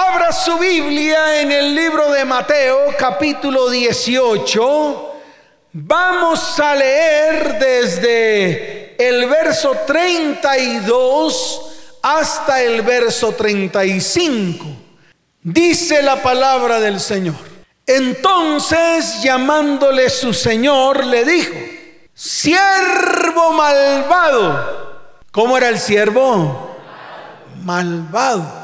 Abra su Biblia en el libro de Mateo capítulo 18. Vamos a leer desde el verso 32 hasta el verso 35. Dice la palabra del Señor. Entonces llamándole su Señor le dijo, siervo malvado. ¿Cómo era el siervo? Malvado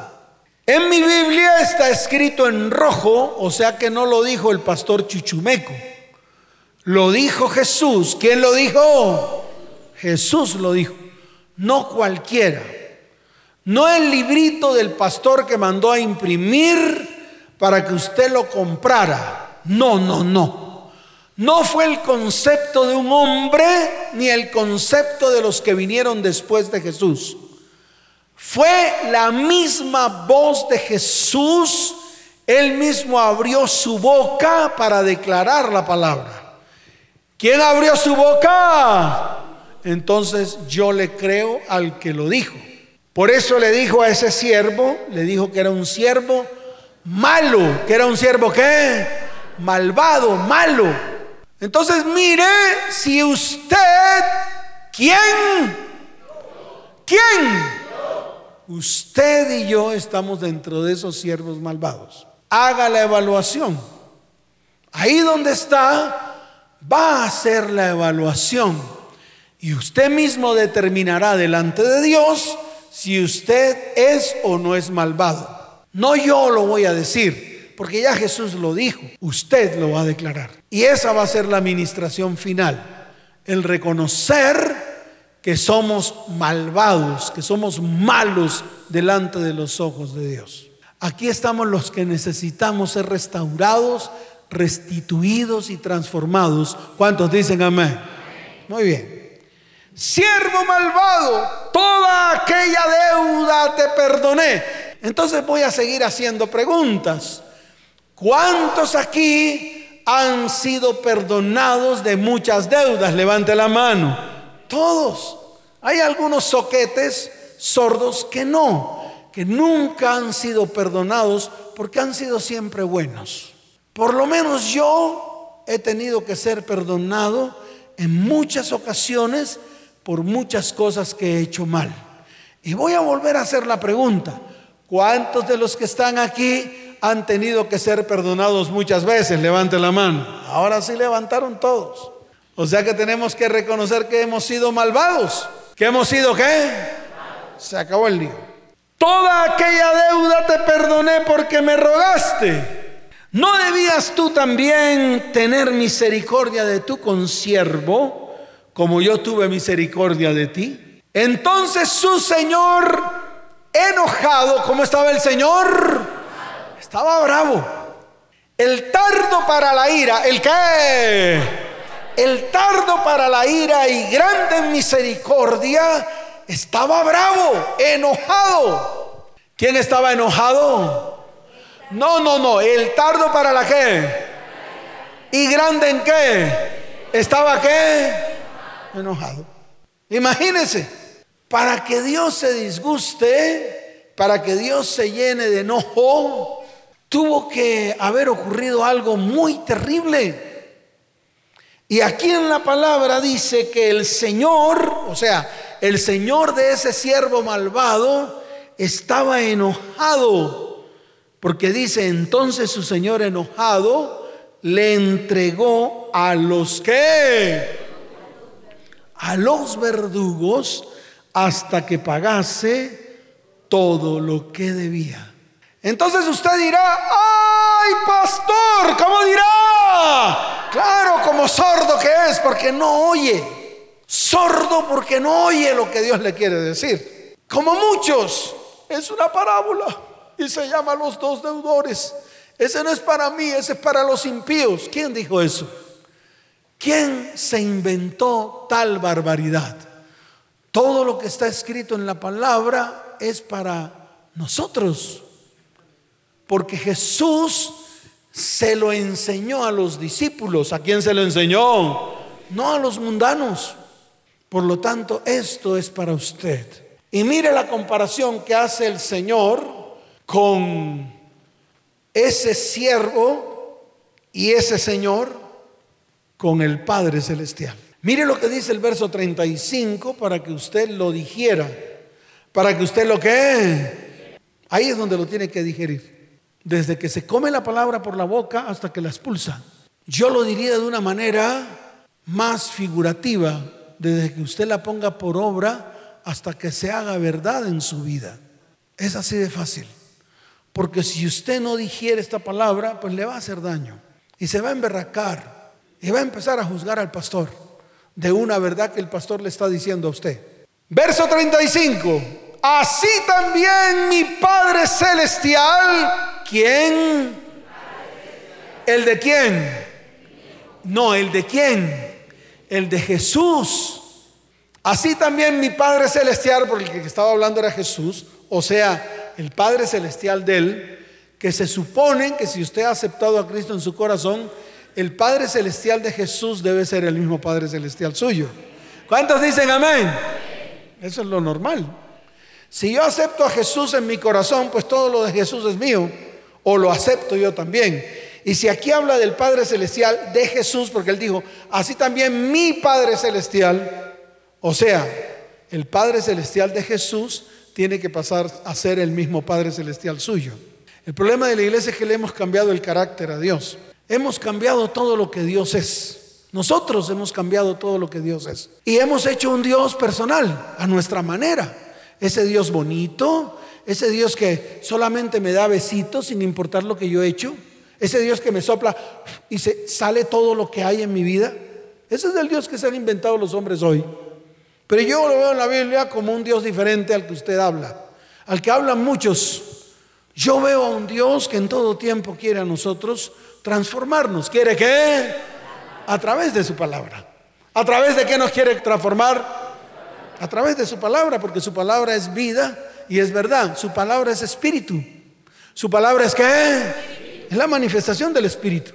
en mi Biblia está escrito en rojo, o sea que no lo dijo el pastor Chuchumeco. Lo dijo Jesús. ¿Quién lo dijo? Jesús lo dijo. No cualquiera. No el librito del pastor que mandó a imprimir para que usted lo comprara. No, no, no. No fue el concepto de un hombre ni el concepto de los que vinieron después de Jesús. Fue la misma voz de Jesús. Él mismo abrió su boca para declarar la palabra. ¿Quién abrió su boca? Entonces yo le creo al que lo dijo. Por eso le dijo a ese siervo, le dijo que era un siervo malo, que era un siervo qué? Malvado, malo. Entonces mire si usted, ¿quién? ¿Quién? Usted y yo estamos dentro de esos siervos malvados. Haga la evaluación. Ahí donde está, va a hacer la evaluación. Y usted mismo determinará delante de Dios si usted es o no es malvado. No yo lo voy a decir, porque ya Jesús lo dijo. Usted lo va a declarar. Y esa va a ser la administración final. El reconocer que somos malvados, que somos malos delante de los ojos de Dios. Aquí estamos los que necesitamos ser restaurados, restituidos y transformados. ¿Cuántos dicen amén? Muy bien. Siervo malvado, toda aquella deuda te perdoné. Entonces voy a seguir haciendo preguntas. ¿Cuántos aquí han sido perdonados de muchas deudas? Levante la mano. Todos. Hay algunos soquetes sordos que no, que nunca han sido perdonados porque han sido siempre buenos. Por lo menos yo he tenido que ser perdonado en muchas ocasiones por muchas cosas que he hecho mal. Y voy a volver a hacer la pregunta. ¿Cuántos de los que están aquí han tenido que ser perdonados muchas veces? Levante la mano. Ahora sí levantaron todos. O sea que tenemos que reconocer que hemos sido malvados. ¿Que hemos sido qué? Se acabó el lío. Toda aquella deuda te perdoné porque me rogaste. ¿No debías tú también tener misericordia de tu consiervo, como yo tuve misericordia de ti? Entonces su Señor, enojado, ¿cómo estaba el Señor? Estaba bravo. El tardo para la ira, ¿el qué? El tardo para la ira y grande misericordia, estaba bravo, enojado. ¿Quién estaba enojado? No, no, no, el tardo para la qué. ¿Y grande en qué? ¿Estaba qué? Enojado. Imagínense, para que Dios se disguste, para que Dios se llene de enojo, tuvo que haber ocurrido algo muy terrible. Y aquí en la palabra dice que el Señor, o sea, el Señor de ese siervo malvado estaba enojado, porque dice entonces su Señor enojado le entregó a los que, a los verdugos, hasta que pagase todo lo que debía. Entonces usted dirá, ay pastor, ¿cómo dirá? Claro, sordo que es, porque no oye. Sordo porque no oye lo que Dios le quiere decir. Como muchos, es una parábola y se llama los dos deudores. Ese no es para mí, ese es para los impíos. ¿Quién dijo eso? ¿Quién se inventó tal barbaridad? Todo lo que está escrito en la palabra es para nosotros. Porque Jesús se lo enseñó a los discípulos. ¿A quién se lo enseñó? No a los mundanos. Por lo tanto, esto es para usted. Y mire la comparación que hace el Señor con ese siervo y ese Señor con el Padre Celestial. Mire lo que dice el verso 35 para que usted lo dijera, para que usted lo que... Ahí es donde lo tiene que digerir. Desde que se come la palabra por la boca hasta que la expulsa. Yo lo diría de una manera más figurativa, desde que usted la ponga por obra hasta que se haga verdad en su vida. Es así de fácil. Porque si usted no digiere esta palabra, pues le va a hacer daño. Y se va a emberracar. Y va a empezar a juzgar al pastor de una verdad que el pastor le está diciendo a usted. Verso 35. Así también mi Padre Celestial, ¿quién? ¿El de quién? No, el de quién? El de Jesús. Así también mi Padre Celestial, porque el que estaba hablando era Jesús, o sea, el Padre Celestial de él, que se supone que si usted ha aceptado a Cristo en su corazón, el Padre Celestial de Jesús debe ser el mismo Padre Celestial suyo. ¿Cuántos dicen amén? Eso es lo normal. Si yo acepto a Jesús en mi corazón, pues todo lo de Jesús es mío, o lo acepto yo también. Y si aquí habla del Padre Celestial de Jesús, porque él dijo, así también mi Padre Celestial, o sea, el Padre Celestial de Jesús tiene que pasar a ser el mismo Padre Celestial suyo. El problema de la iglesia es que le hemos cambiado el carácter a Dios. Hemos cambiado todo lo que Dios es. Nosotros hemos cambiado todo lo que Dios es. Y hemos hecho un Dios personal, a nuestra manera. Ese Dios bonito, ese Dios que solamente me da besitos sin importar lo que yo he hecho. Ese Dios que me sopla y se sale todo lo que hay en mi vida. Ese es el Dios que se han inventado los hombres hoy. Pero yo lo veo en la Biblia como un Dios diferente al que usted habla, al que hablan muchos. Yo veo a un Dios que en todo tiempo quiere a nosotros transformarnos. ¿Quiere qué? A través de su palabra. ¿A través de qué nos quiere transformar? A través de su palabra, porque su palabra es vida y es verdad. Su palabra es espíritu. Su palabra es qué? Es la manifestación del espíritu.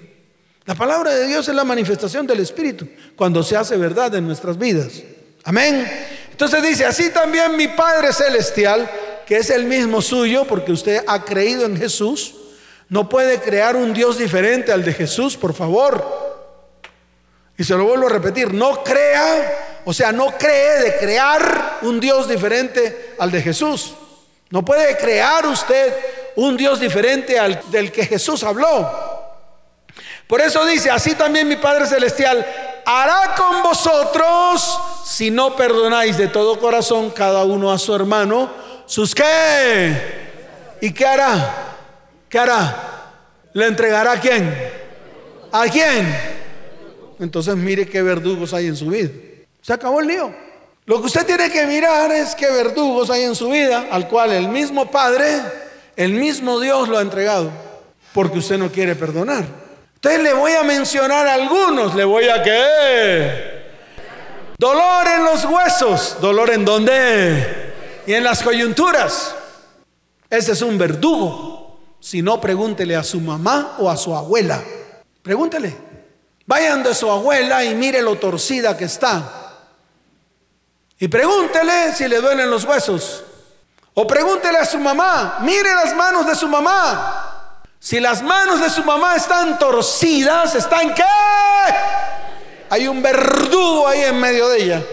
La palabra de Dios es la manifestación del espíritu cuando se hace verdad en nuestras vidas. Amén. Entonces dice, así también mi Padre Celestial, que es el mismo suyo, porque usted ha creído en Jesús, no puede crear un Dios diferente al de Jesús, por favor. Y se lo vuelvo a repetir, no crea, o sea, no cree de crear un Dios diferente al de Jesús. No puede crear usted un Dios diferente al del que Jesús habló. Por eso dice, así también mi Padre Celestial hará con vosotros si no perdonáis de todo corazón cada uno a su hermano, sus qué. ¿Y qué hará? ¿Qué hará? ¿Le entregará a quién? ¿A quién? Entonces mire qué verdugos hay en su vida. Se acabó el lío. Lo que usted tiene que mirar es qué verdugos hay en su vida, al cual el mismo Padre, el mismo Dios lo ha entregado, porque usted no quiere perdonar. Entonces le voy a mencionar algunos, le voy a que Dolor en los huesos. ¿Dolor en dónde? Y en las coyunturas. Ese es un verdugo. Si no, pregúntele a su mamá o a su abuela. Pregúntele. Vayan de su abuela y mire lo torcida que está. Y pregúntele si le duelen los huesos. O pregúntele a su mamá, mire las manos de su mamá. Si las manos de su mamá están torcidas, ¿están qué? Hay un verdugo ahí en medio de ella.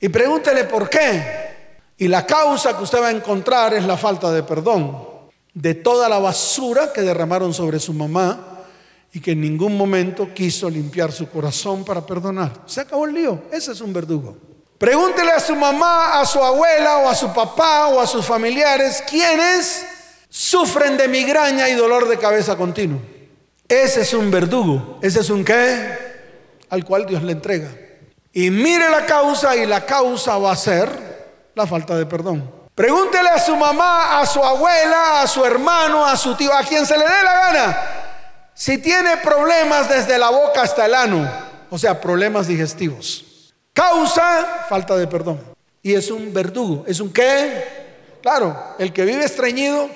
Y pregúntele por qué. Y la causa que usted va a encontrar es la falta de perdón de toda la basura que derramaron sobre su mamá y que en ningún momento quiso limpiar su corazón para perdonar. Se acabó el lío. Ese es un verdugo. Pregúntele a su mamá, a su abuela o a su papá o a sus familiares quiénes sufren de migraña y dolor de cabeza continuo. Ese es un verdugo. Ese es un qué? al cual Dios le entrega. Y mire la causa y la causa va a ser la falta de perdón. Pregúntele a su mamá, a su abuela, a su hermano, a su tío, a quien se le dé la gana, si tiene problemas desde la boca hasta el ano, o sea, problemas digestivos. Causa falta de perdón. Y es un verdugo. ¿Es un qué? Claro, el que vive estreñido,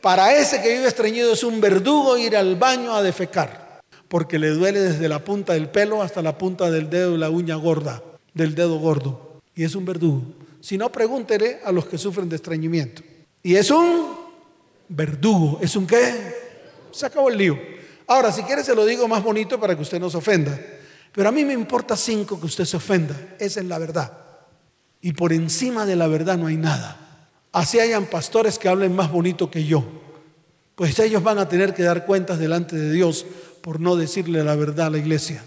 para ese que vive estreñido es un verdugo ir al baño a defecar porque le duele desde la punta del pelo hasta la punta del dedo y la uña gorda, del dedo gordo. Y es un verdugo. Si no, pregúntele a los que sufren de estreñimiento. Y es un verdugo. ¿Es un qué? Se acabó el lío. Ahora, si quiere se lo digo más bonito para que usted no se ofenda. Pero a mí me importa cinco que usted se ofenda. Esa es la verdad. Y por encima de la verdad no hay nada. Así hayan pastores que hablen más bonito que yo. Pues ellos van a tener que dar cuentas delante de Dios por no decirle la verdad a la iglesia.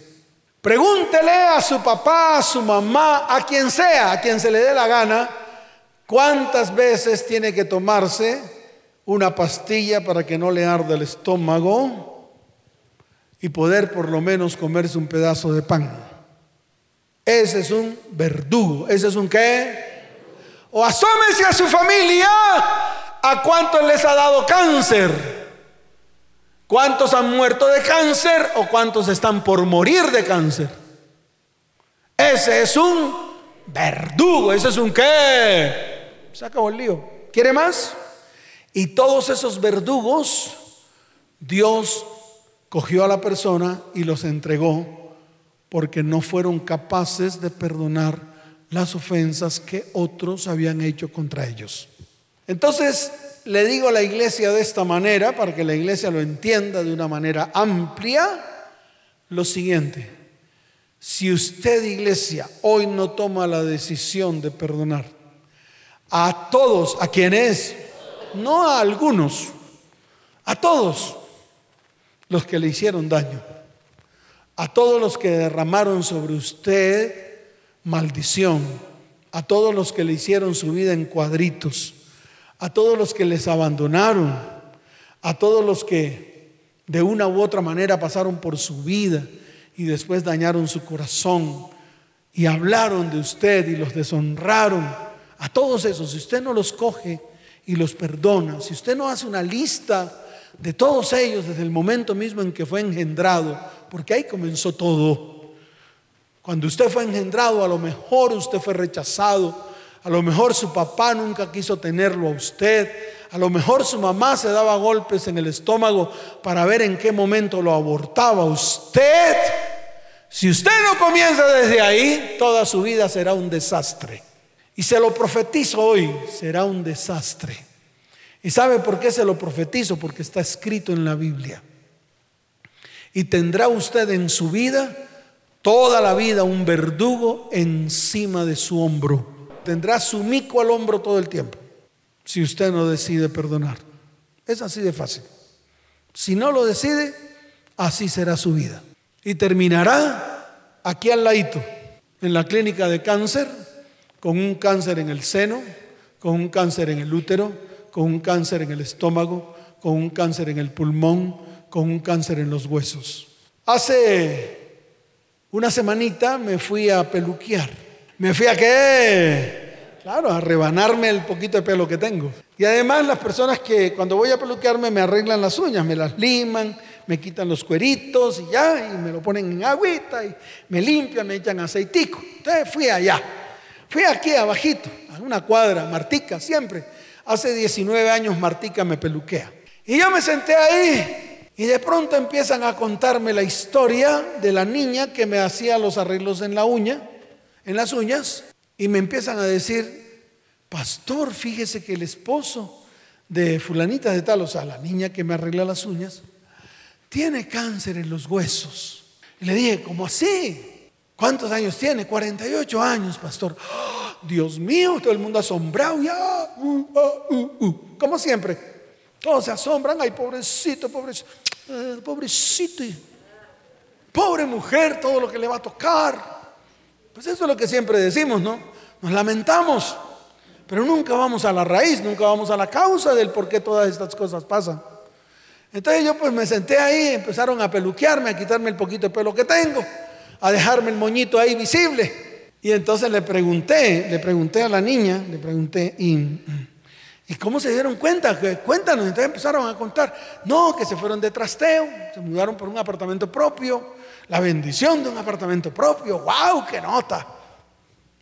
Pregúntele a su papá, a su mamá, a quien sea, a quien se le dé la gana, cuántas veces tiene que tomarse una pastilla para que no le arda el estómago y poder por lo menos comerse un pedazo de pan. Ese es un verdugo. ¿Ese es un qué? O asómese a su familia a cuántos les ha dado cáncer. ¿Cuántos han muerto de cáncer o cuántos están por morir de cáncer? Ese es un verdugo. Ese es un qué? Se acabó el lío. ¿Quiere más? Y todos esos verdugos, Dios cogió a la persona y los entregó porque no fueron capaces de perdonar las ofensas que otros habían hecho contra ellos. Entonces, le digo a la iglesia de esta manera, para que la iglesia lo entienda de una manera amplia, lo siguiente. Si usted, iglesia, hoy no toma la decisión de perdonar a todos, a quienes, no a algunos, a todos los que le hicieron daño, a todos los que derramaron sobre usted maldición, a todos los que le hicieron su vida en cuadritos, a todos los que les abandonaron, a todos los que de una u otra manera pasaron por su vida y después dañaron su corazón y hablaron de usted y los deshonraron, a todos esos, si usted no los coge y los perdona, si usted no hace una lista de todos ellos desde el momento mismo en que fue engendrado, porque ahí comenzó todo. Cuando usted fue engendrado, a lo mejor usted fue rechazado, a lo mejor su papá nunca quiso tenerlo a usted, a lo mejor su mamá se daba golpes en el estómago para ver en qué momento lo abortaba usted. Si usted no comienza desde ahí, toda su vida será un desastre. Y se lo profetizo hoy, será un desastre. ¿Y sabe por qué se lo profetizo? Porque está escrito en la Biblia. Y tendrá usted en su vida toda la vida un verdugo encima de su hombro. Tendrá su mico al hombro todo el tiempo. Si usted no decide perdonar. Es así de fácil. Si no lo decide, así será su vida. Y terminará aquí al ladito, en la clínica de cáncer, con un cáncer en el seno, con un cáncer en el útero, con un cáncer en el estómago, con un cáncer en el pulmón, con un cáncer en los huesos. Hace una semanita me fui a peluquear. ¿Me fui a qué? Claro, a rebanarme el poquito de pelo que tengo. Y además las personas que cuando voy a peluquearme me arreglan las uñas, me las liman, me quitan los cueritos y ya, y me lo ponen en agüita y me limpian, me echan aceitico. Entonces fui allá. Fui aquí abajito, a una cuadra, Martica, siempre Hace 19 años Martica me peluquea. Y yo me senté ahí y de pronto empiezan a contarme la historia de la niña que me hacía los arreglos en la uña, en las uñas, y me empiezan a decir, pastor, fíjese que el esposo de fulanita de tal, o sea, la niña que me arregla las uñas, tiene cáncer en los huesos. Y le dije, ¿cómo así? ¿Cuántos años tiene? 48 años, pastor. Dios mío, todo el mundo asombrado, ya, uh, uh, uh, como siempre. Todos se asombran, ay, pobrecito, pobrecito, eh, pobrecito. Pobre mujer, todo lo que le va a tocar. Pues eso es lo que siempre decimos, ¿no? Nos lamentamos, pero nunca vamos a la raíz, nunca vamos a la causa del por qué todas estas cosas pasan. Entonces yo pues me senté ahí, empezaron a peluquearme, a quitarme el poquito de pelo que tengo, a dejarme el moñito ahí visible. Y entonces le pregunté, le pregunté a la niña, le pregunté, ¿y, ¿y cómo se dieron cuenta? Cuéntanos. Entonces empezaron a contar, no, que se fueron de trasteo, se mudaron por un apartamento propio, la bendición de un apartamento propio, wow, qué nota.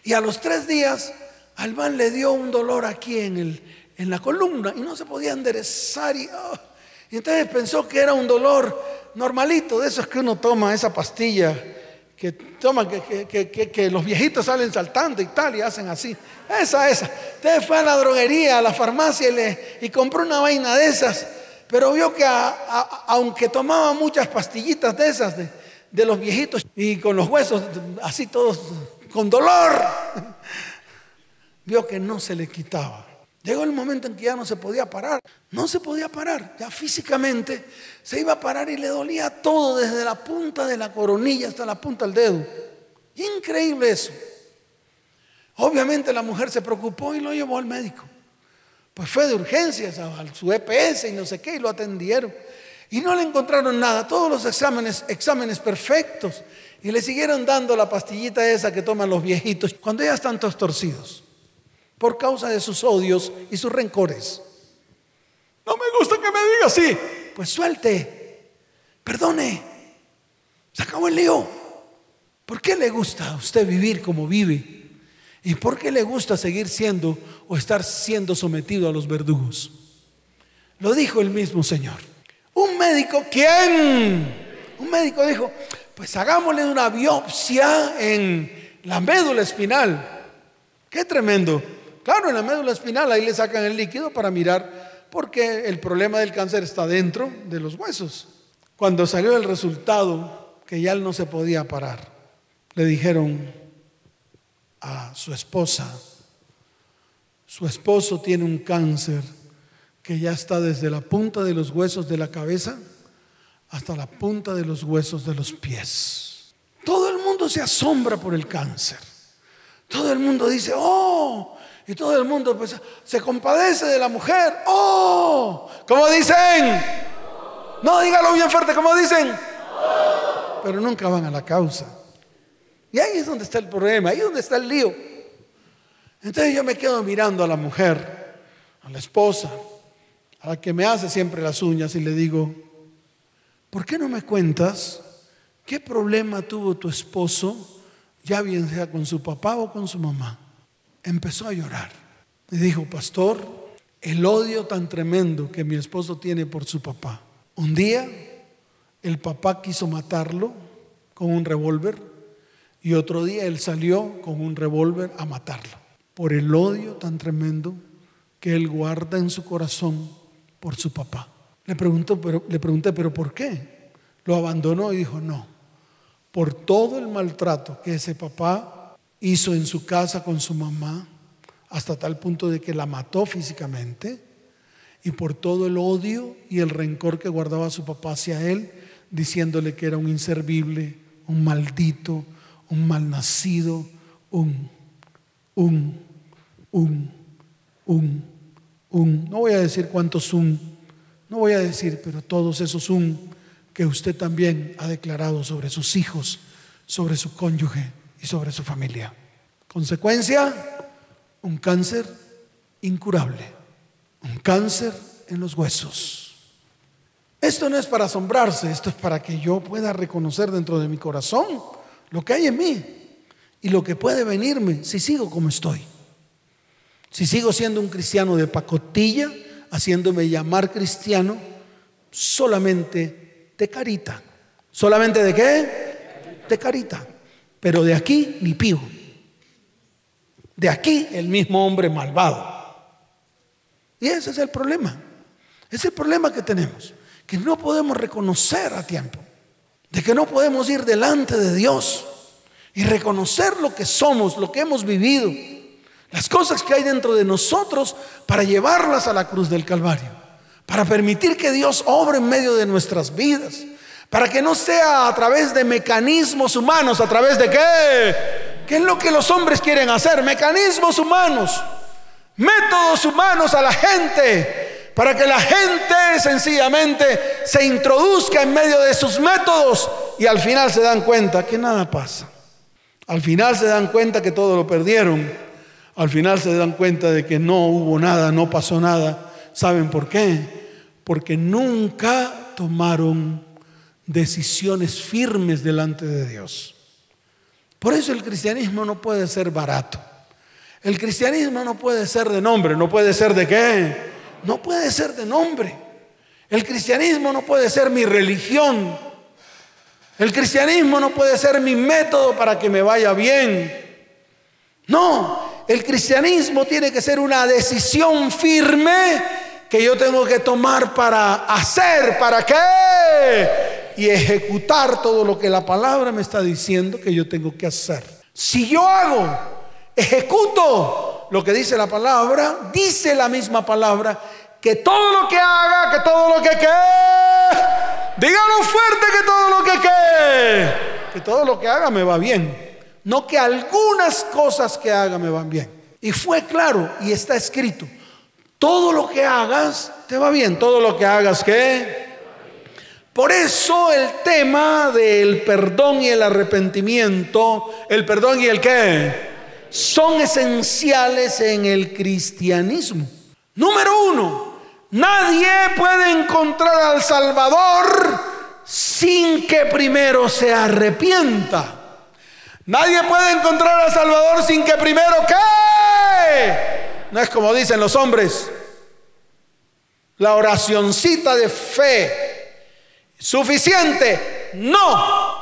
Y a los tres días, Albán le dio un dolor aquí en, el, en la columna y no se podía enderezar. Y, oh, y entonces pensó que era un dolor normalito, de esos que uno toma esa pastilla que toma, que, los viejitos salen saltando y tal, y hacen así. Esa, esa. Usted fue a la droguería, a la farmacia y, le, y compró una vaina de esas Pero vio que aunque tomaba muchas pastillitas de esas, de, de los viejitos, y con los huesos así todos con dolor, vio que no se le quitaba. Llegó el momento en que ya no se podía parar. No se podía parar. Ya físicamente se iba a parar y le dolía todo, desde la punta de la coronilla hasta la punta del dedo. Increíble eso. Obviamente la mujer se preocupó y lo llevó al médico. Pues fue de urgencias a su EPS y no sé qué, y lo atendieron. Y no le encontraron nada, todos los exámenes, exámenes perfectos. Y le siguieron dando la pastillita esa que toman los viejitos cuando ya están todos torcidos por causa de sus odios y sus rencores. No me gusta que me diga así. Pues suelte, perdone, se acabó el lío. ¿Por qué le gusta a usted vivir como vive? ¿Y por qué le gusta seguir siendo o estar siendo sometido a los verdugos? Lo dijo el mismo Señor. Un médico, ¿quién? Un médico dijo, pues hagámosle una biopsia en la médula espinal. Qué tremendo. Claro, en la médula espinal ahí le sacan el líquido para mirar porque el problema del cáncer está dentro de los huesos. Cuando salió el resultado que ya él no se podía parar, le dijeron a su esposa, su esposo tiene un cáncer que ya está desde la punta de los huesos de la cabeza hasta la punta de los huesos de los pies. Todo el mundo se asombra por el cáncer. Todo el mundo dice, oh, y todo el mundo pues, se compadece de la mujer. ¡Oh! ¿Cómo dicen? No, dígalo bien fuerte, ¿cómo dicen? Pero nunca van a la causa. Y ahí es donde está el problema, ahí es donde está el lío. Entonces yo me quedo mirando a la mujer, a la esposa, a la que me hace siempre las uñas y le digo, ¿por qué no me cuentas qué problema tuvo tu esposo, ya bien sea con su papá o con su mamá? Empezó a llorar. Y dijo, pastor, el odio tan tremendo que mi esposo tiene por su papá. Un día el papá quiso matarlo con un revólver y otro día él salió con un revólver a matarlo. Por el odio tan tremendo que él guarda en su corazón por su papá. Le, preguntó, pero, le pregunté, pero ¿por qué? Lo abandonó y dijo, no, por todo el maltrato que ese papá hizo en su casa con su mamá, hasta tal punto de que la mató físicamente, y por todo el odio y el rencor que guardaba su papá hacia él, diciéndole que era un inservible, un maldito, un malnacido, un, un, un, un, un. No voy a decir cuántos un, no voy a decir, pero todos esos un que usted también ha declarado sobre sus hijos, sobre su cónyuge y sobre su familia. Consecuencia, un cáncer incurable, un cáncer en los huesos. Esto no es para asombrarse, esto es para que yo pueda reconocer dentro de mi corazón lo que hay en mí y lo que puede venirme si sigo como estoy. Si sigo siendo un cristiano de pacotilla, haciéndome llamar cristiano solamente de carita. ¿Solamente de qué? De carita. Pero de aquí ni pío. De aquí el mismo hombre malvado. Y ese es el problema. Es el problema que tenemos. Que no podemos reconocer a tiempo. De que no podemos ir delante de Dios y reconocer lo que somos, lo que hemos vivido. Las cosas que hay dentro de nosotros para llevarlas a la cruz del Calvario. Para permitir que Dios obre en medio de nuestras vidas para que no sea a través de mecanismos humanos, a través de qué? ¿Qué es lo que los hombres quieren hacer? Mecanismos humanos, métodos humanos a la gente, para que la gente sencillamente se introduzca en medio de sus métodos y al final se dan cuenta que nada pasa. Al final se dan cuenta que todo lo perdieron. Al final se dan cuenta de que no hubo nada, no pasó nada. ¿Saben por qué? Porque nunca tomaron decisiones firmes delante de Dios. Por eso el cristianismo no puede ser barato. El cristianismo no puede ser de nombre, no puede ser de qué. No puede ser de nombre. El cristianismo no puede ser mi religión. El cristianismo no puede ser mi método para que me vaya bien. No, el cristianismo tiene que ser una decisión firme que yo tengo que tomar para hacer, para qué, y ejecutar todo lo que la palabra me está diciendo que yo tengo que hacer. Si yo hago, ejecuto lo que dice la palabra, dice la misma palabra, que todo lo que haga, que todo lo que que, dígalo fuerte que todo lo que que, que todo lo que haga me va bien. No que algunas cosas que haga me van bien. Y fue claro y está escrito. Todo lo que hagas te va bien. Todo lo que hagas que... Por eso el tema del perdón y el arrepentimiento, el perdón y el qué, son esenciales en el cristianismo. Número uno, nadie puede encontrar al Salvador sin que primero se arrepienta. Nadie puede encontrar al Salvador sin que primero qué. No es como dicen los hombres. La oracioncita de fe. Suficiente. No.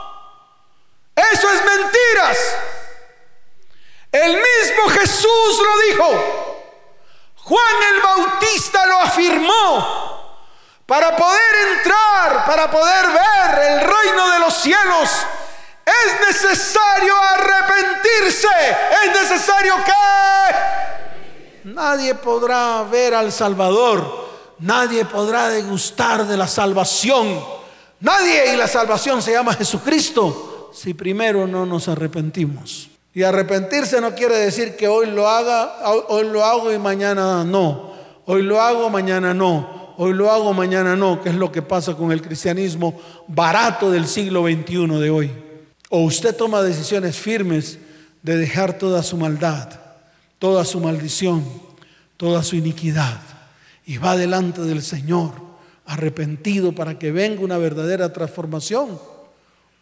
Eso es mentiras. El mismo Jesús lo dijo. Juan el Bautista lo afirmó. Para poder entrar, para poder ver el reino de los cielos es necesario arrepentirse. Es necesario que nadie podrá ver al Salvador. Nadie podrá degustar de la salvación. Nadie y la salvación se llama Jesucristo si primero no nos arrepentimos. Y arrepentirse no quiere decir que hoy lo haga, hoy lo hago y mañana no. Hoy lo hago, mañana no. Hoy lo hago, mañana no, que es lo que pasa con el cristianismo barato del siglo XXI de hoy. O usted toma decisiones firmes de dejar toda su maldad, toda su maldición, toda su iniquidad y va delante del Señor arrepentido para que venga una verdadera transformación.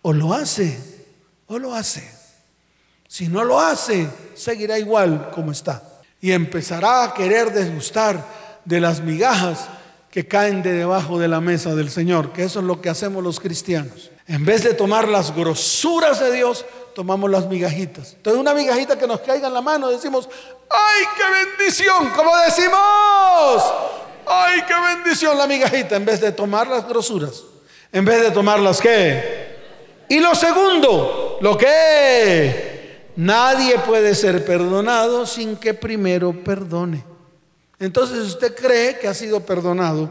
O lo hace, o lo hace. Si no lo hace, seguirá igual como está. Y empezará a querer desgustar de las migajas que caen de debajo de la mesa del Señor, que eso es lo que hacemos los cristianos. En vez de tomar las grosuras de Dios, tomamos las migajitas. Entonces una migajita que nos caiga en la mano, decimos, ¡ay, qué bendición! Como decimos, ¡ay, qué bendición la migajita! En vez de tomar las grosuras. En vez de tomar las que. Y lo segundo, lo que nadie puede ser perdonado sin que primero perdone. Entonces usted cree que ha sido perdonado.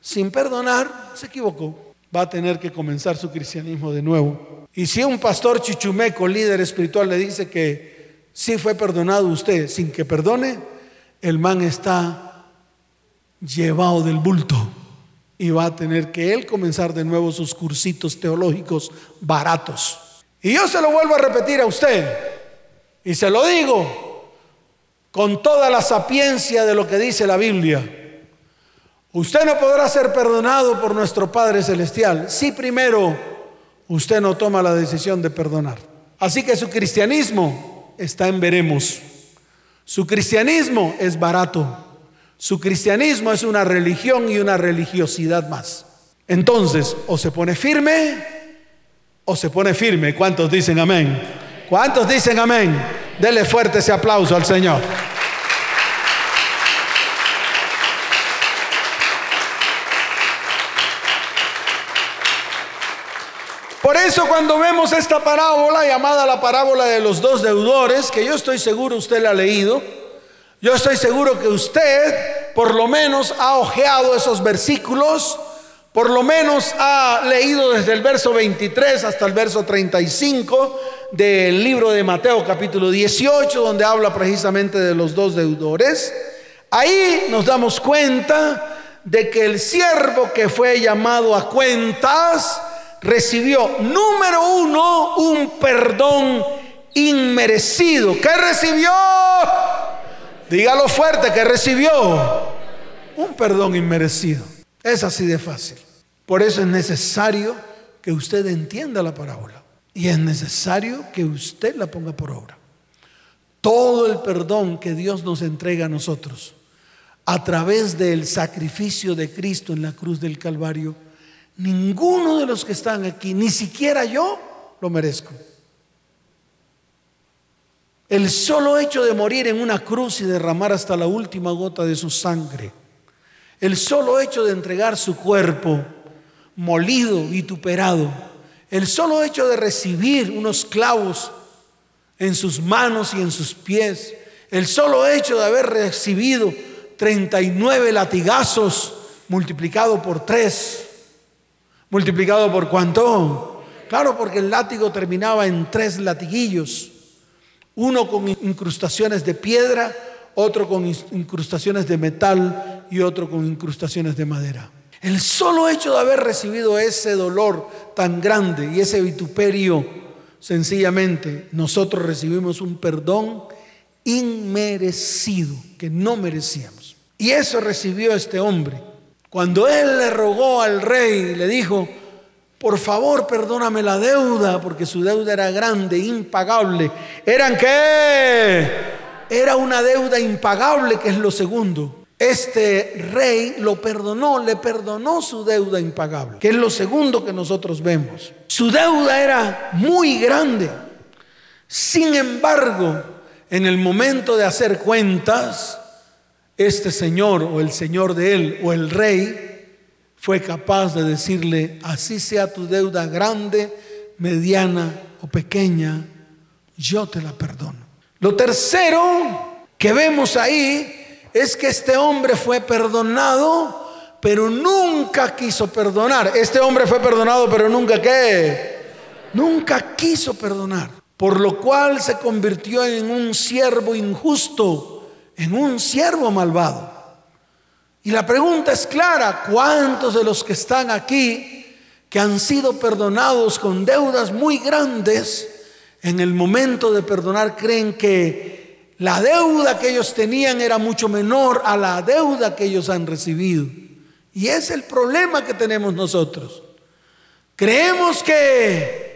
Sin perdonar, se equivocó va a tener que comenzar su cristianismo de nuevo. Y si un pastor chichumeco, líder espiritual, le dice que sí fue perdonado usted sin que perdone, el man está llevado del bulto y va a tener que él comenzar de nuevo sus cursitos teológicos baratos. Y yo se lo vuelvo a repetir a usted y se lo digo con toda la sapiencia de lo que dice la Biblia. Usted no podrá ser perdonado por nuestro Padre Celestial si primero usted no toma la decisión de perdonar. Así que su cristianismo está en veremos. Su cristianismo es barato. Su cristianismo es una religión y una religiosidad más. Entonces, o se pone firme o se pone firme. ¿Cuántos dicen amén? ¿Cuántos dicen amén? Dele fuerte ese aplauso al Señor. Por eso cuando vemos esta parábola llamada la parábola de los dos deudores, que yo estoy seguro usted la ha leído, yo estoy seguro que usted por lo menos ha ojeado esos versículos, por lo menos ha leído desde el verso 23 hasta el verso 35 del libro de Mateo capítulo 18, donde habla precisamente de los dos deudores. Ahí nos damos cuenta de que el siervo que fue llamado a cuentas, recibió, número uno, un perdón inmerecido. ¿Qué recibió? Dígalo fuerte, que recibió un perdón inmerecido. Es así de fácil. Por eso es necesario que usted entienda la parábola. Y es necesario que usted la ponga por obra. Todo el perdón que Dios nos entrega a nosotros a través del sacrificio de Cristo en la cruz del Calvario Ninguno de los que están aquí, ni siquiera yo, lo merezco. El solo hecho de morir en una cruz y derramar hasta la última gota de su sangre, El solo hecho de entregar su cuerpo molido, vituperado, el solo hecho de recibir unos clavos en sus manos y en sus pies, el solo hecho de haber recibido 39 latigazos multiplicado por 3, multiplicado por cuánto? Claro, porque el látigo terminaba en tres latiguillos, uno con incrustaciones de piedra, otro con incrustaciones de metal y otro con incrustaciones de madera. El solo hecho de haber recibido ese dolor tan grande y ese vituperio, sencillamente nosotros recibimos un perdón inmerecido que no merecíamos. Y eso recibió este hombre. Cuando él le rogó al rey, le dijo, por favor perdóname la deuda, porque su deuda era grande, impagable. ¿Eran qué? Era una deuda impagable, que es lo segundo. Este rey lo perdonó, le perdonó su deuda impagable, que es lo segundo que nosotros vemos. Su deuda era muy grande. Sin embargo, en el momento de hacer cuentas, este señor o el señor de él o el rey fue capaz de decirle, así sea tu deuda grande, mediana o pequeña, yo te la perdono. Lo tercero que vemos ahí es que este hombre fue perdonado, pero nunca quiso perdonar. Este hombre fue perdonado, pero nunca qué? Nunca quiso perdonar. Por lo cual se convirtió en un siervo injusto, en un siervo malvado. Y la pregunta es clara, ¿cuántos de los que están aquí, que han sido perdonados con deudas muy grandes, en el momento de perdonar creen que la deuda que ellos tenían era mucho menor a la deuda que ellos han recibido. Y es el problema que tenemos nosotros. Creemos que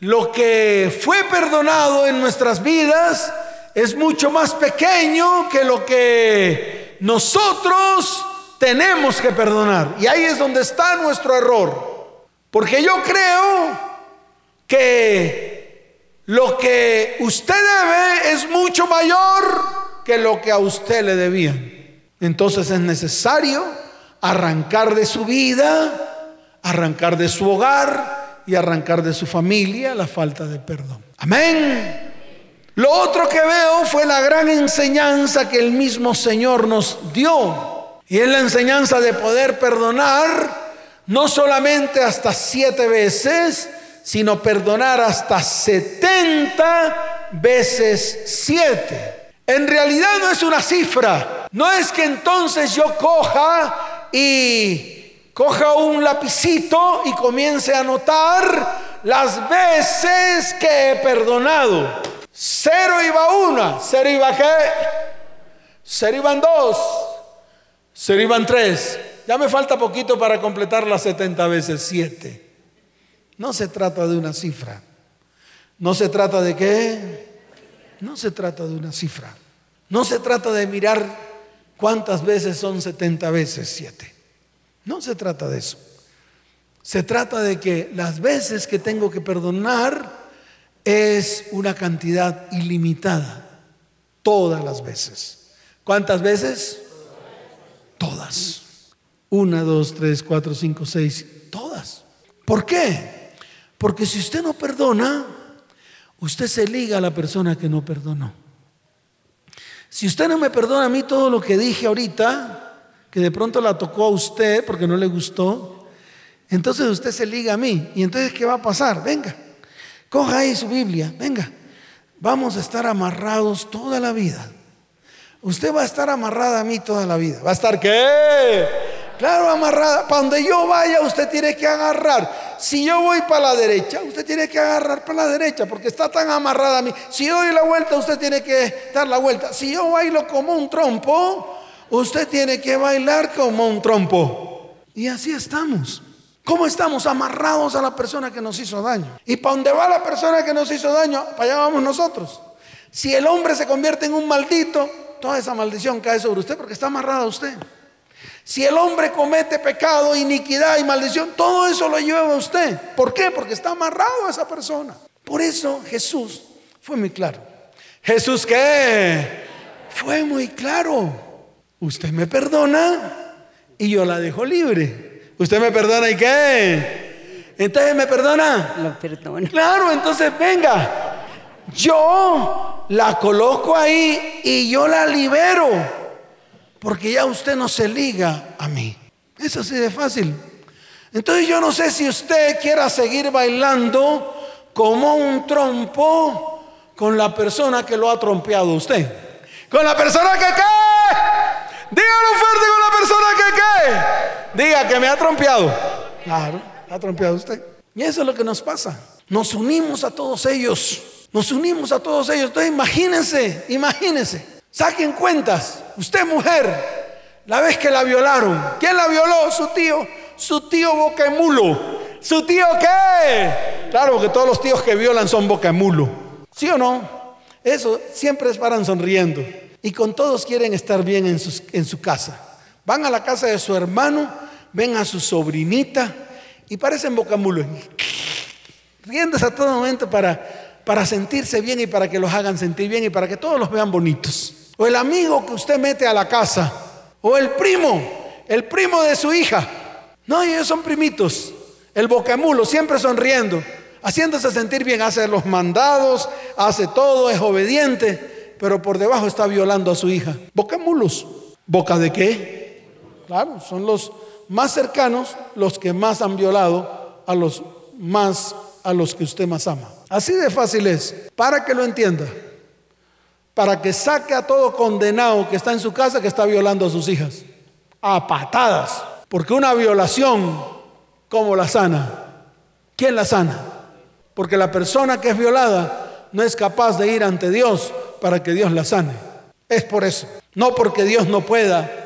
lo que fue perdonado en nuestras vidas es mucho más pequeño que lo que nosotros tenemos que perdonar. Y ahí es donde está nuestro error. Porque yo creo que lo que usted debe es mucho mayor que lo que a usted le debían. Entonces es necesario arrancar de su vida, arrancar de su hogar y arrancar de su familia la falta de perdón. Amén. Lo otro que veo fue la gran enseñanza que el mismo Señor nos dio. Y es la enseñanza de poder perdonar no solamente hasta siete veces, sino perdonar hasta 70 veces 7. En realidad no es una cifra. No es que entonces yo coja y coja un lapicito y comience a anotar las veces que he perdonado. Cero iba una, cero iba qué, cero iban dos, cero iban tres. Ya me falta poquito para completar las 70 veces 7. No se trata de una cifra. No se trata de qué. No se trata de una cifra. No se trata de mirar cuántas veces son 70 veces 7. No se trata de eso. Se trata de que las veces que tengo que perdonar es una cantidad ilimitada. Todas las veces. ¿Cuántas veces? Todas. Una, dos, tres, cuatro, cinco, seis. Todas. ¿Por qué? Porque si usted no perdona, usted se liga a la persona que no perdonó. Si usted no me perdona a mí todo lo que dije ahorita, que de pronto la tocó a usted porque no le gustó, entonces usted se liga a mí. ¿Y entonces qué va a pasar? Venga, coja ahí su Biblia, venga. Vamos a estar amarrados toda la vida. Usted va a estar amarrada a mí toda la vida. ¿Va a estar qué? Claro, amarrada. Para donde yo vaya, usted tiene que agarrar si yo voy para la derecha, usted tiene que agarrar para la derecha porque está tan amarrada a mí. Si yo doy la vuelta, usted tiene que dar la vuelta. Si yo bailo como un trompo, usted tiene que bailar como un trompo. Y así estamos. ¿Cómo estamos amarrados a la persona que nos hizo daño? Y para donde va la persona que nos hizo daño, para allá vamos nosotros. Si el hombre se convierte en un maldito, toda esa maldición cae sobre usted porque está amarrada a usted. Si el hombre comete pecado, iniquidad y maldición, todo eso lo lleva a usted. ¿Por qué? Porque está amarrado a esa persona. Por eso Jesús fue muy claro. Jesús qué? Fue muy claro. Usted me perdona y yo la dejo libre. ¿Usted me perdona y qué? Entonces me perdona. Lo perdono. Claro, entonces venga. Yo la coloco ahí y yo la libero. Porque ya usted no se liga a mí. Es así de fácil. Entonces yo no sé si usted quiera seguir bailando como un trompo con la persona que lo ha trompeado usted. Con la persona que qué. Dígalo fuerte con la persona que qué. Diga que me ha trompeado. Claro, ha trompeado usted. Y eso es lo que nos pasa. Nos unimos a todos ellos. Nos unimos a todos ellos. Entonces imagínense, imagínense. Saquen cuentas. Usted mujer, la vez que la violaron. ¿Quién la violó? Su tío. Su tío boquemulo. ¿Su tío qué? Claro que todos los tíos que violan son boquemulo. ¿Sí o no? Eso siempre paran sonriendo. Y con todos quieren estar bien en, en su casa. Van a la casa de su hermano, ven a su sobrinita y parecen bocamulos. Riéndose a todo momento para, para sentirse bien y para que los hagan sentir bien y para que todos los vean bonitos. O el amigo que usted mete a la casa. O el primo, el primo de su hija. No, ellos son primitos. El bocamulo, siempre sonriendo haciéndose sentir bien, hace los mandados, hace todo, es obediente, pero por debajo está violando a su hija. Boca mulos. ¿Boca de qué? Claro, son los más cercanos los que más han violado a los más a los que usted más ama. Así de fácil es, para que lo entienda, para que saque a todo condenado que está en su casa que está violando a sus hijas, a patadas, porque una violación, ¿cómo la sana? ¿Quién la sana? Porque la persona que es violada no es capaz de ir ante Dios para que Dios la sane. Es por eso. No porque Dios no pueda,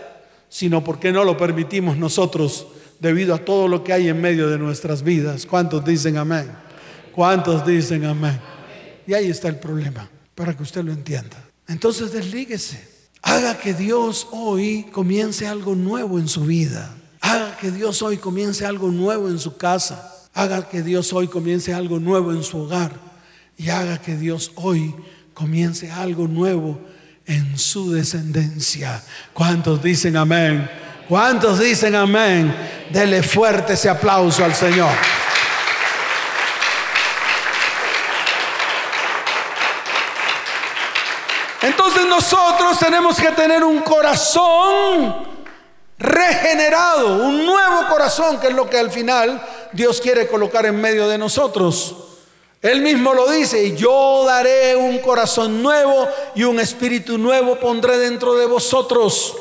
sino porque no lo permitimos nosotros debido a todo lo que hay en medio de nuestras vidas. ¿Cuántos dicen amén? ¿Cuántos dicen amén? Y ahí está el problema, para que usted lo entienda. Entonces deslíguese. Haga que Dios hoy comience algo nuevo en su vida. Haga que Dios hoy comience algo nuevo en su casa. Haga que Dios hoy comience algo nuevo en su hogar y haga que Dios hoy comience algo nuevo en su descendencia. ¿Cuántos dicen amén? ¿Cuántos dicen amén? Dele fuerte ese aplauso al Señor. Entonces nosotros tenemos que tener un corazón regenerado, un nuevo corazón, que es lo que al final Dios quiere colocar en medio de nosotros. Él mismo lo dice, yo daré un corazón nuevo y un espíritu nuevo pondré dentro de vosotros.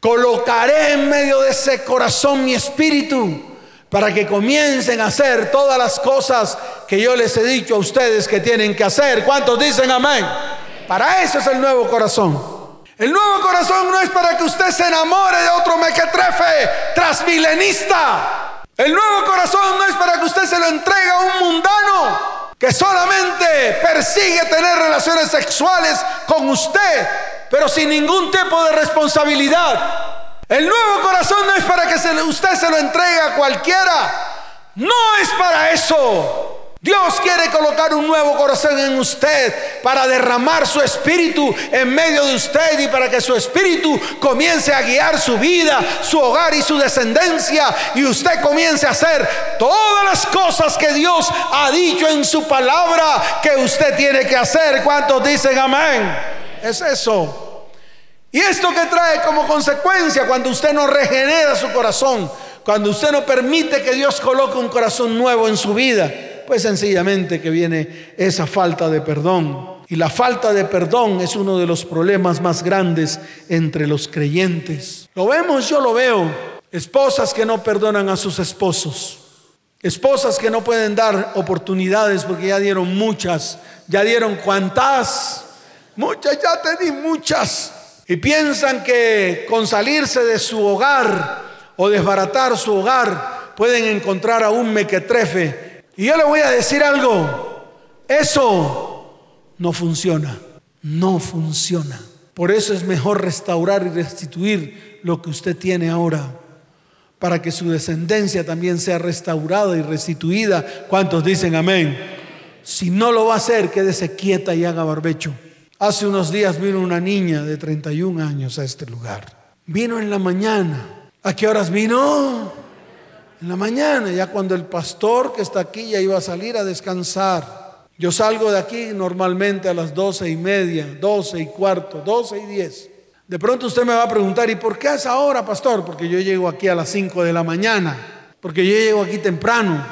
Colocaré en medio de ese corazón mi espíritu para que comiencen a hacer todas las cosas que yo les he dicho a ustedes que tienen que hacer. ¿Cuántos dicen amén? Para eso es el nuevo corazón. El nuevo corazón no es para que usted se enamore de otro mequetrefe transmilenista. El nuevo corazón no es para que usted se lo entregue a un mundano que solamente persigue tener relaciones sexuales con usted, pero sin ningún tipo de responsabilidad. El nuevo corazón no es para que usted se lo entregue a cualquiera. No es para eso. Dios quiere colocar un nuevo corazón en usted para derramar su espíritu en medio de usted y para que su espíritu comience a guiar su vida, su hogar y su descendencia y usted comience a hacer todas las cosas que Dios ha dicho en su palabra que usted tiene que hacer. ¿Cuántos dicen amén? Es eso. Y esto que trae como consecuencia cuando usted no regenera su corazón, cuando usted no permite que Dios coloque un corazón nuevo en su vida pues sencillamente que viene esa falta de perdón. Y la falta de perdón es uno de los problemas más grandes entre los creyentes. Lo vemos, yo lo veo. Esposas que no perdonan a sus esposos. Esposas que no pueden dar oportunidades porque ya dieron muchas. Ya dieron cuantas. Muchas, ya te di muchas. Y piensan que con salirse de su hogar o desbaratar su hogar pueden encontrar a un mequetrefe y yo le voy a decir algo, eso no funciona, no funciona. Por eso es mejor restaurar y restituir lo que usted tiene ahora, para que su descendencia también sea restaurada y restituida. ¿Cuántos dicen amén? Si no lo va a hacer, quédese quieta y haga barbecho. Hace unos días vino una niña de 31 años a este lugar. Vino en la mañana ¿A qué horas vino? En la mañana, ya cuando el pastor que está aquí ya iba a salir a descansar. Yo salgo de aquí normalmente a las doce y media, doce y cuarto, doce y diez. De pronto usted me va a preguntar, ¿y por qué a esa hora, pastor? Porque yo llego aquí a las cinco de la mañana, porque yo llego aquí temprano.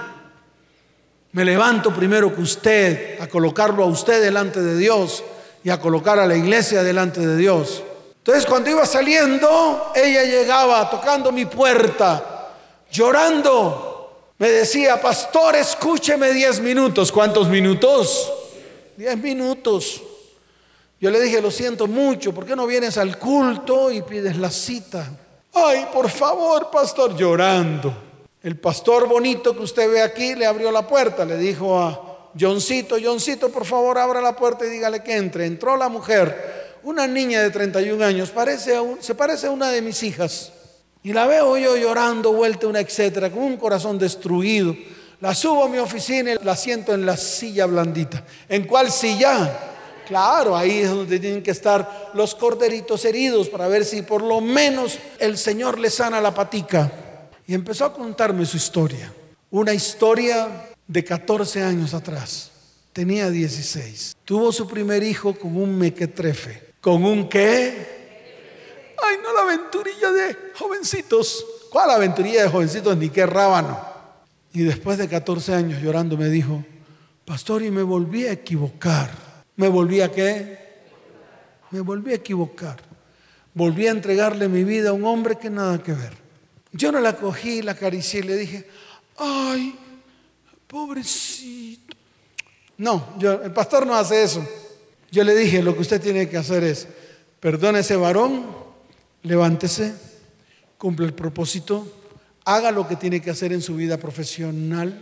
Me levanto primero que usted, a colocarlo a usted delante de Dios y a colocar a la iglesia delante de Dios. Entonces cuando iba saliendo, ella llegaba tocando mi puerta, llorando. Me decía, pastor, escúcheme diez minutos. ¿Cuántos minutos? Diez minutos. Yo le dije, lo siento mucho, ¿por qué no vienes al culto y pides la cita? Ay, por favor, pastor, llorando. El pastor bonito que usted ve aquí le abrió la puerta, le dijo a Johncito, Johncito, por favor, abra la puerta y dígale que entre. Entró la mujer, una niña de 31 años, parece se parece a una de mis hijas. Y la veo yo llorando, vuelta una etcétera, con un corazón destruido. La subo a mi oficina y la siento en la silla blandita. ¿En cuál silla? Claro, ahí es donde tienen que estar los corderitos heridos para ver si por lo menos el Señor le sana la patica. Y empezó a contarme su historia. Una historia de 14 años atrás. Tenía 16. Tuvo su primer hijo con un mequetrefe. ¿Con un qué? Ay, no la aventurilla de jovencitos. ¿Cuál aventurilla de jovencitos? Ni qué rábano. Y después de 14 años llorando me dijo, pastor, y me volví a equivocar. ¿Me volví a qué? Me volví a equivocar. Volví a entregarle mi vida a un hombre que nada que ver. Yo no la cogí, la acaricié y le dije, ay, pobrecito. No, yo, el pastor no hace eso. Yo le dije, lo que usted tiene que hacer es, perdone ese varón, levántese, cumple el propósito, haga lo que tiene que hacer en su vida profesional,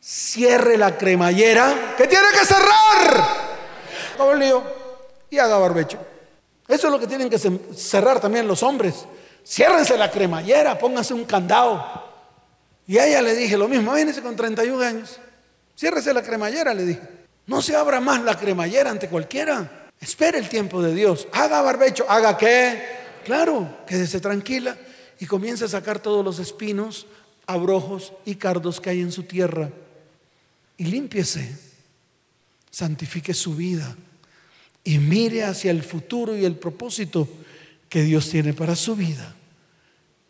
cierre la cremallera, que tiene que cerrar. Todo el lío y haga barbecho. Eso es lo que tienen que cerrar también los hombres. Ciérrense la cremallera, pónganse un candado. Y a ella le dije lo mismo, vénese con 31 años, ciérrese la cremallera, le dije. No se abra más la cremallera ante cualquiera. Espere el tiempo de Dios. Haga barbecho, haga qué. Claro, quédese tranquila y comience a sacar todos los espinos, abrojos y cardos que hay en su tierra. Y límpiese, santifique su vida y mire hacia el futuro y el propósito que Dios tiene para su vida.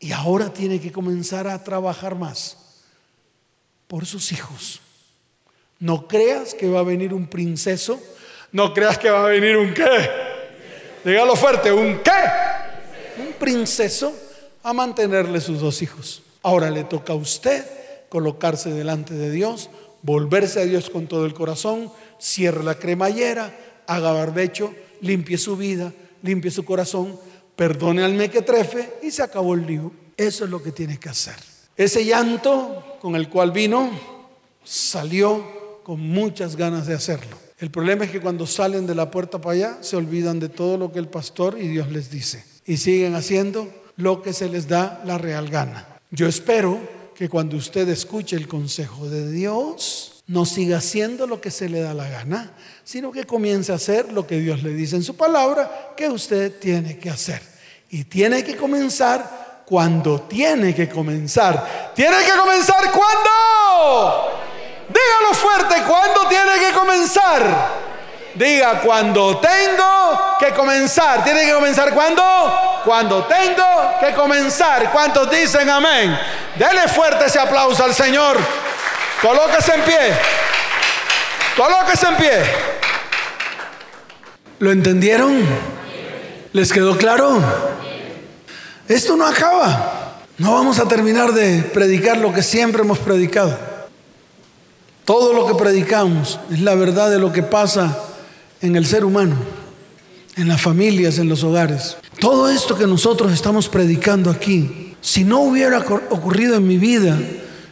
Y ahora tiene que comenzar a trabajar más por sus hijos. No creas que va a venir un princeso. No creas que va a venir un qué. Dígalo fuerte, un qué. Princeso a mantenerle sus dos hijos. Ahora le toca a usted colocarse delante de Dios, volverse a Dios con todo el corazón, cierre la cremallera, haga barbecho, limpie su vida, limpie su corazón perdone al mequetrefe y se acabó el lío. Eso es lo que tiene que hacer. Ese llanto con el cual vino salió con muchas ganas de hacerlo. El problema es que cuando salen de la puerta para allá se olvidan de todo lo que el pastor y Dios les dice y siguen haciendo lo que se les da la real gana. Yo espero que cuando usted escuche el consejo de Dios, no siga haciendo lo que se le da la gana, sino que comience a hacer lo que Dios le dice en su palabra que usted tiene que hacer. Y tiene que comenzar cuando tiene que comenzar. ¿Tiene que comenzar cuándo? Dígalo fuerte, ¿cuándo tiene que comenzar? Diga, cuando tengo que comenzar. ¿Tiene que comenzar cuándo? Cuando tengo que comenzar. ¿Cuántos dicen amén? Dele fuerte ese aplauso al Señor. Colóquese en pie. Colóquese en pie. ¿Lo entendieron? ¿Les quedó claro? Esto no acaba. No vamos a terminar de predicar lo que siempre hemos predicado. Todo lo que predicamos es la verdad de lo que pasa en el ser humano, en las familias, en los hogares. Todo esto que nosotros estamos predicando aquí, si no hubiera ocurrido en mi vida,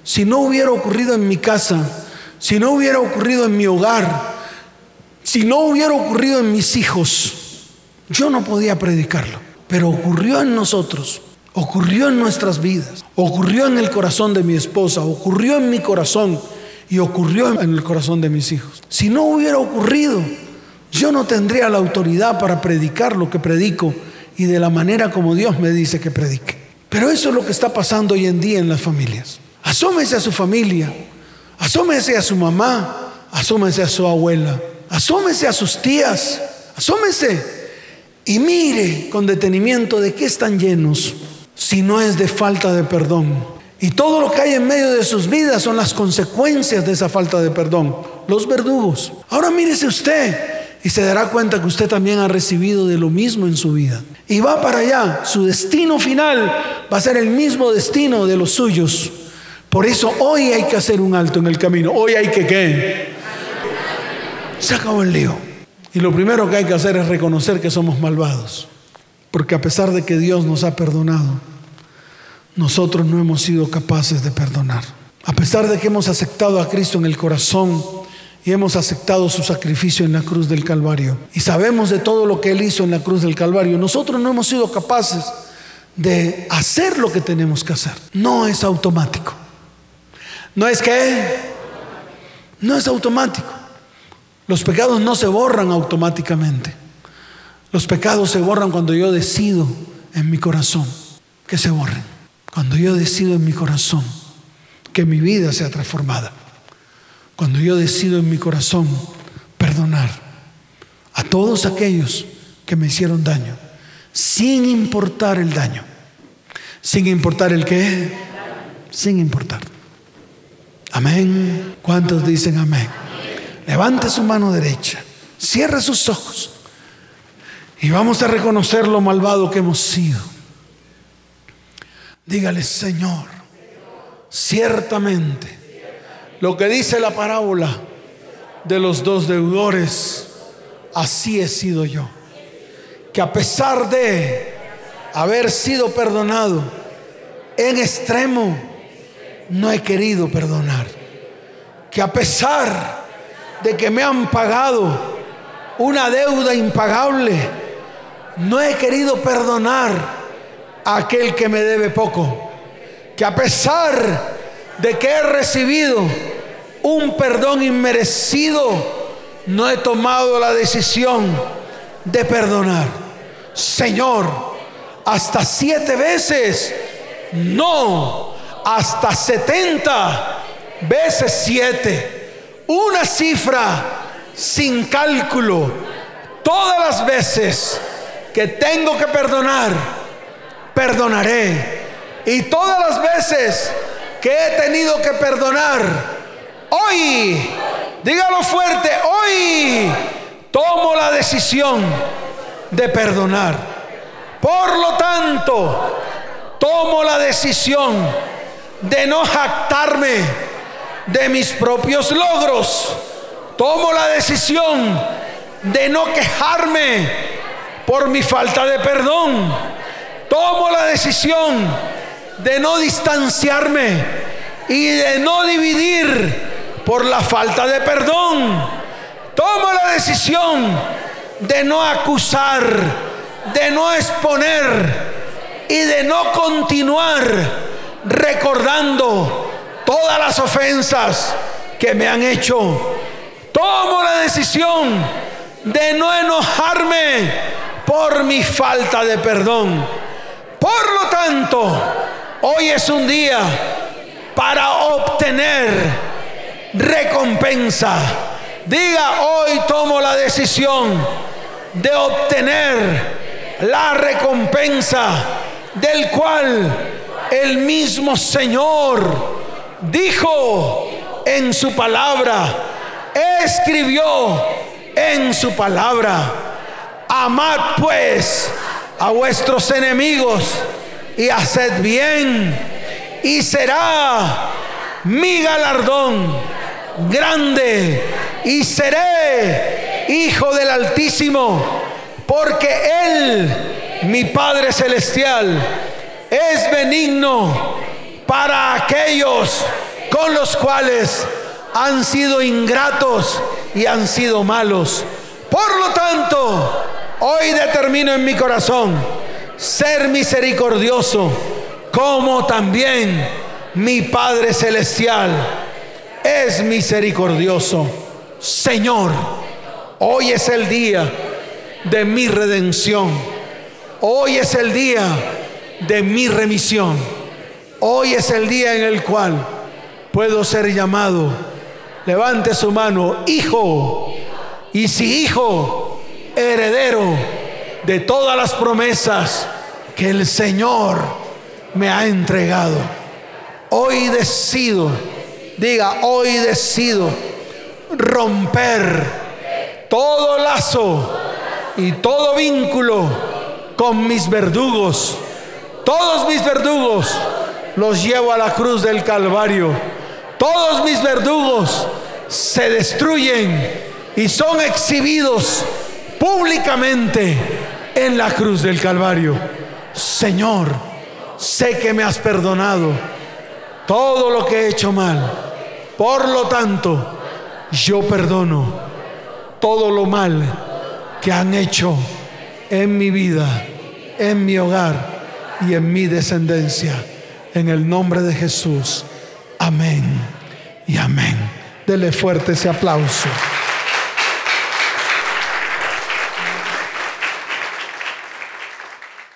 si no hubiera ocurrido en mi casa, si no hubiera ocurrido en mi hogar, si no hubiera ocurrido en mis hijos, yo no podía predicarlo. Pero ocurrió en nosotros, ocurrió en nuestras vidas, ocurrió en el corazón de mi esposa, ocurrió en mi corazón y ocurrió en el corazón de mis hijos. Si no hubiera ocurrido, yo no tendría la autoridad para predicar lo que predico y de la manera como Dios me dice que predique. Pero eso es lo que está pasando hoy en día en las familias. Asómese a su familia, asómese a su mamá, asómese a su abuela, asómese a sus tías, asómese y mire con detenimiento de qué están llenos si no es de falta de perdón. Y todo lo que hay en medio de sus vidas son las consecuencias de esa falta de perdón, los verdugos. Ahora mírese usted y se dará cuenta que usted también ha recibido de lo mismo en su vida. Y va para allá, su destino final va a ser el mismo destino de los suyos. Por eso hoy hay que hacer un alto en el camino, hoy hay que qué. Se acabó el lío. Y lo primero que hay que hacer es reconocer que somos malvados. Porque a pesar de que Dios nos ha perdonado, nosotros no hemos sido capaces de perdonar. A pesar de que hemos aceptado a Cristo en el corazón y hemos aceptado su sacrificio en la cruz del Calvario y sabemos de todo lo que Él hizo en la cruz del Calvario, nosotros no hemos sido capaces de hacer lo que tenemos que hacer. No es automático. No es que, no es automático. Los pecados no se borran automáticamente. Los pecados se borran cuando yo decido en mi corazón que se borren. Cuando yo decido en mi corazón que mi vida sea transformada. Cuando yo decido en mi corazón perdonar a todos aquellos que me hicieron daño, sin importar el daño. Sin importar el qué. Sin importar. Amén. ¿Cuántos dicen amén? Levante su mano derecha. Cierre sus ojos. Y vamos a reconocer lo malvado que hemos sido. Dígale, Señor, ciertamente lo que dice la parábola de los dos deudores, así he sido yo. Que a pesar de haber sido perdonado en extremo, no he querido perdonar. Que a pesar de que me han pagado una deuda impagable, no he querido perdonar aquel que me debe poco. Que a pesar de que he recibido un perdón inmerecido, no he tomado la decisión de perdonar. Señor, hasta siete veces, no, hasta setenta veces siete. Una cifra sin cálculo. Todas las veces que tengo que perdonar, perdonaré. Y todas las veces que he tenido que perdonar, hoy, dígalo fuerte, hoy tomo la decisión de perdonar. Por lo tanto, tomo la decisión de no jactarme de mis propios logros. Tomo la decisión de no quejarme por mi falta de perdón tomo la decisión de no distanciarme y de no dividir por la falta de perdón. Tomo la decisión de no acusar, de no exponer y de no continuar recordando todas las ofensas que me han hecho. Tomo la decisión de no enojarme por mi falta de perdón por lo tanto, hoy es un día para obtener recompensa. Diga, hoy tomo la decisión de obtener la recompensa del cual el mismo Señor dijo en su palabra, escribió en su palabra. Amad pues a vuestros enemigos y haced bien y será mi galardón grande y seré hijo del Altísimo porque Él, mi Padre Celestial, es benigno para aquellos con los cuales han sido ingratos y han sido malos. Por lo tanto, Hoy determino en mi corazón ser misericordioso, como también mi Padre Celestial es misericordioso. Señor, hoy es el día de mi redención. Hoy es el día de mi remisión. Hoy es el día en el cual puedo ser llamado. Levante su mano, hijo. Y si hijo, heredero de todas las promesas que el Señor me ha entregado. Hoy decido, diga, hoy decido romper todo lazo y todo vínculo con mis verdugos. Todos mis verdugos los llevo a la cruz del Calvario. Todos mis verdugos se destruyen y son exhibidos públicamente en la cruz del Calvario. Señor, sé que me has perdonado todo lo que he hecho mal. Por lo tanto, yo perdono todo lo mal que han hecho en mi vida, en mi hogar y en mi descendencia. En el nombre de Jesús. Amén y amén. Dele fuerte ese aplauso.